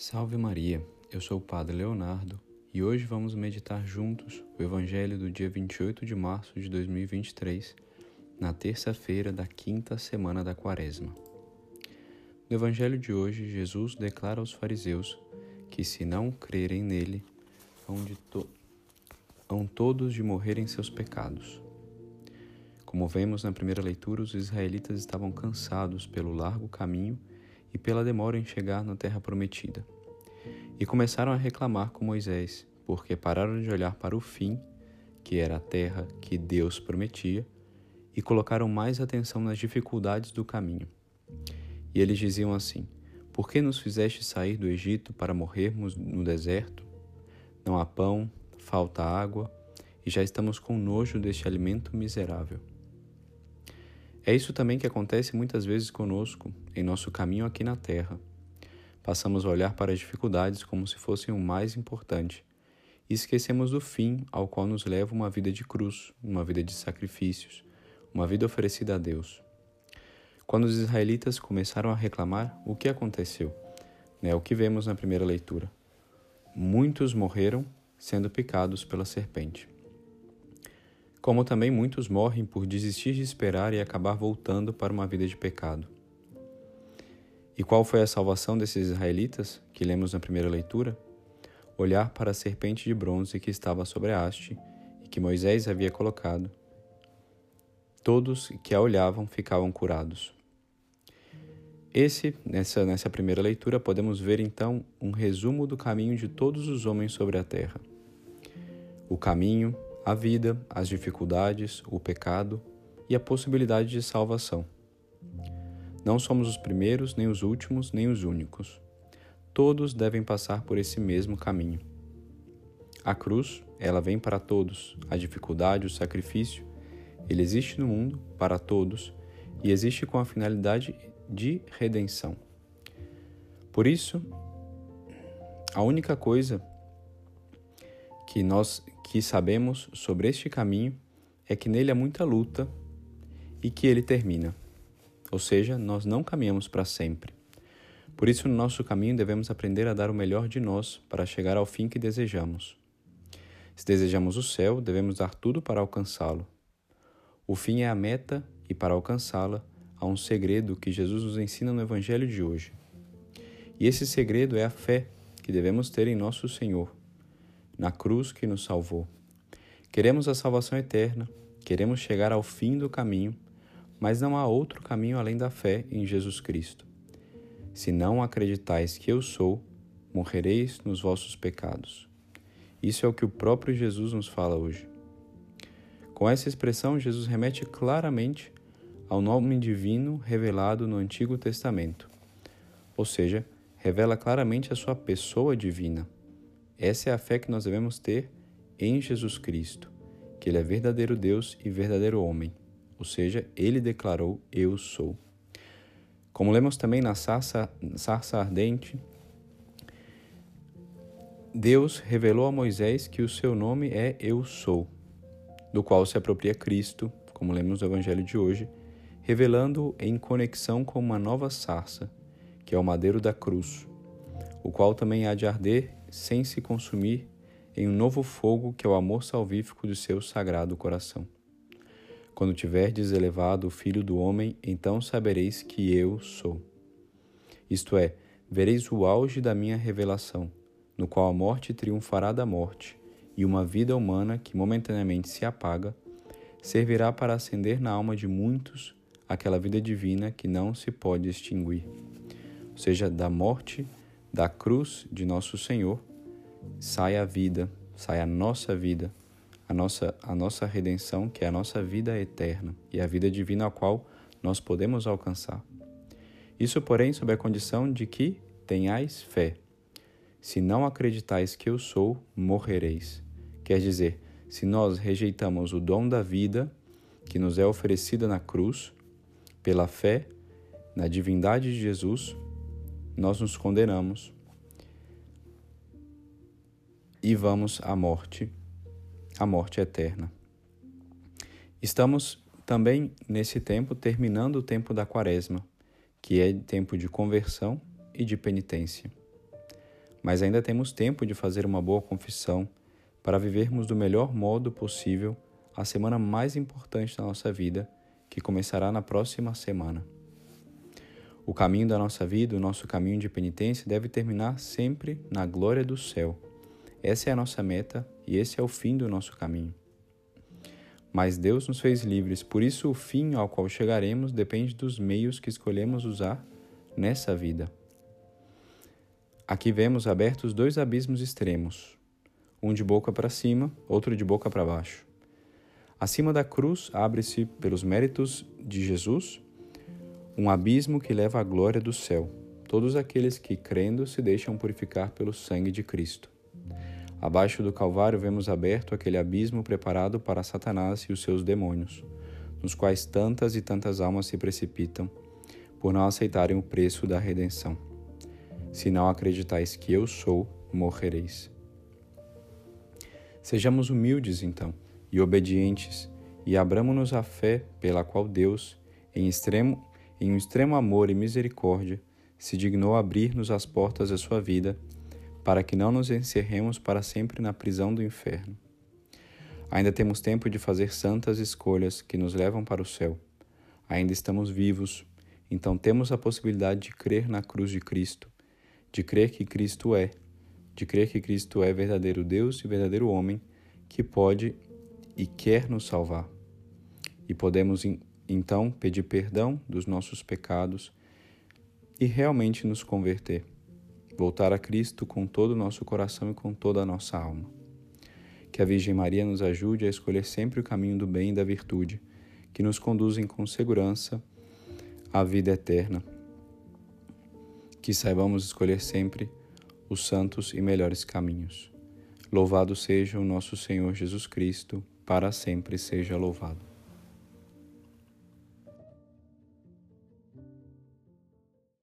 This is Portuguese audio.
Salve Maria, eu sou o Padre Leonardo e hoje vamos meditar juntos o Evangelho do dia 28 de março de 2023, na terça-feira da quinta semana da Quaresma. No Evangelho de hoje, Jesus declara aos fariseus que, se não crerem nele, hão, de to hão todos de morrer em seus pecados. Como vemos na primeira leitura, os israelitas estavam cansados pelo largo caminho e pela demora em chegar na terra prometida. E começaram a reclamar com Moisés, porque pararam de olhar para o fim, que era a terra que Deus prometia, e colocaram mais atenção nas dificuldades do caminho. E eles diziam assim: Por que nos fizeste sair do Egito para morrermos no deserto? Não há pão, falta água, e já estamos com nojo deste alimento miserável. É isso também que acontece muitas vezes conosco em nosso caminho aqui na Terra. Passamos a olhar para as dificuldades como se fossem o mais importante e esquecemos do fim ao qual nos leva uma vida de cruz, uma vida de sacrifícios, uma vida oferecida a Deus. Quando os israelitas começaram a reclamar, o que aconteceu? É o que vemos na primeira leitura. Muitos morreram sendo picados pela serpente como também muitos morrem por desistir de esperar e acabar voltando para uma vida de pecado. E qual foi a salvação desses israelitas, que lemos na primeira leitura? Olhar para a serpente de bronze que estava sobre a haste e que Moisés havia colocado. Todos que a olhavam ficavam curados. Esse, nessa, nessa primeira leitura, podemos ver então um resumo do caminho de todos os homens sobre a terra. O caminho, a vida, as dificuldades, o pecado e a possibilidade de salvação. Não somos os primeiros, nem os últimos, nem os únicos. Todos devem passar por esse mesmo caminho. A cruz, ela vem para todos. A dificuldade, o sacrifício, ele existe no mundo para todos e existe com a finalidade de redenção. Por isso, a única coisa que nós que sabemos sobre este caminho é que nele há muita luta e que ele termina. Ou seja, nós não caminhamos para sempre. Por isso, no nosso caminho devemos aprender a dar o melhor de nós para chegar ao fim que desejamos. Se desejamos o céu, devemos dar tudo para alcançá-lo. O fim é a meta e para alcançá-la há um segredo que Jesus nos ensina no Evangelho de hoje. E esse segredo é a fé que devemos ter em nosso Senhor na cruz que nos salvou. Queremos a salvação eterna, queremos chegar ao fim do caminho, mas não há outro caminho além da fé em Jesus Cristo. Se não acreditais que eu sou, morrereis nos vossos pecados. Isso é o que o próprio Jesus nos fala hoje. Com essa expressão, Jesus remete claramente ao nome divino revelado no Antigo Testamento, ou seja, revela claramente a sua pessoa divina essa é a fé que nós devemos ter em Jesus Cristo, que Ele é verdadeiro Deus e verdadeiro homem, ou seja, Ele declarou: Eu sou. Como lemos também na sarça, sarça ardente, Deus revelou a Moisés que o seu nome é Eu Sou, do qual se apropria Cristo, como lemos no Evangelho de hoje, revelando-o em conexão com uma nova sarça, que é o madeiro da cruz, o qual também há de arder sem se consumir em um novo fogo que é o amor salvífico do seu sagrado coração. Quando tiverdes elevado o Filho do Homem, então sabereis que eu sou. Isto é, vereis o auge da minha revelação, no qual a morte triunfará da morte, e uma vida humana que momentaneamente se apaga, servirá para acender na alma de muitos aquela vida divina que não se pode extinguir. Ou seja, da morte da cruz de nosso Senhor sai a vida, sai a nossa vida, a nossa, a nossa redenção, que é a nossa vida eterna e a vida divina a qual nós podemos alcançar. Isso, porém, sob a condição de que tenhais fé. Se não acreditais que eu sou, morrereis. Quer dizer, se nós rejeitamos o dom da vida que nos é oferecida na cruz, pela fé na divindade de Jesus, nós nos condenamos e vamos à morte, à morte eterna. Estamos também nesse tempo terminando o tempo da Quaresma, que é tempo de conversão e de penitência. mas ainda temos tempo de fazer uma boa confissão para vivermos do melhor modo possível a semana mais importante da nossa vida, que começará na próxima semana. O caminho da nossa vida, o nosso caminho de penitência, deve terminar sempre na glória do céu. Essa é a nossa meta e esse é o fim do nosso caminho. Mas Deus nos fez livres, por isso o fim ao qual chegaremos depende dos meios que escolhemos usar nessa vida. Aqui vemos abertos dois abismos extremos, um de boca para cima, outro de boca para baixo. Acima da cruz abre-se, pelos méritos de Jesus, um abismo que leva à glória do céu, todos aqueles que, crendo, se deixam purificar pelo sangue de Cristo. Abaixo do Calvário vemos aberto aquele abismo preparado para Satanás e os seus demônios, nos quais tantas e tantas almas se precipitam, por não aceitarem o preço da redenção. Se não acreditais que eu sou, morrereis. Sejamos humildes, então, e obedientes, e abramos-nos a fé pela qual Deus, em, extremo, em um extremo amor e misericórdia, se dignou abrir-nos as portas da sua vida, para que não nos encerremos para sempre na prisão do inferno. Ainda temos tempo de fazer santas escolhas que nos levam para o céu. Ainda estamos vivos, então temos a possibilidade de crer na cruz de Cristo de crer que Cristo é, de crer que Cristo é verdadeiro Deus e verdadeiro homem que pode e quer nos salvar. E podemos então pedir perdão dos nossos pecados e realmente nos converter, voltar a Cristo com todo o nosso coração e com toda a nossa alma. Que a Virgem Maria nos ajude a escolher sempre o caminho do bem e da virtude, que nos conduzem com segurança à vida eterna que saibamos escolher sempre os santos e melhores caminhos. Louvado seja o nosso Senhor Jesus Cristo, para sempre seja louvado.